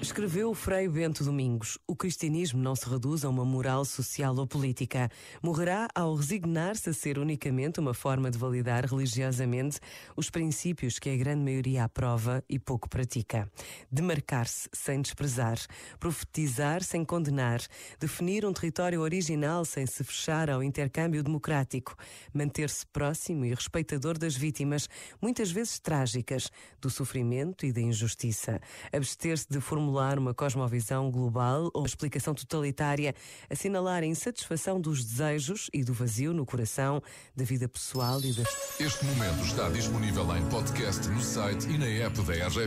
Escreveu Frei Bento Domingos: O cristianismo não se reduz a uma moral social ou política. Morrerá ao resignar-se a ser unicamente uma forma de validar religiosamente os princípios que a grande maioria aprova e pouco pratica. Demarcar-se sem desprezar, profetizar sem condenar, definir um território original sem se fechar ao intercâmbio democrático, manter-se próximo e respeitador das vítimas, muitas vezes trágicas, do sofrimento e da injustiça. Abster-se de formular uma cosmovisão global ou explicação totalitária, assinalar a insatisfação dos desejos e do vazio no coração, da vida pessoal e das. Este momento está disponível em podcast no site e na app da RGF.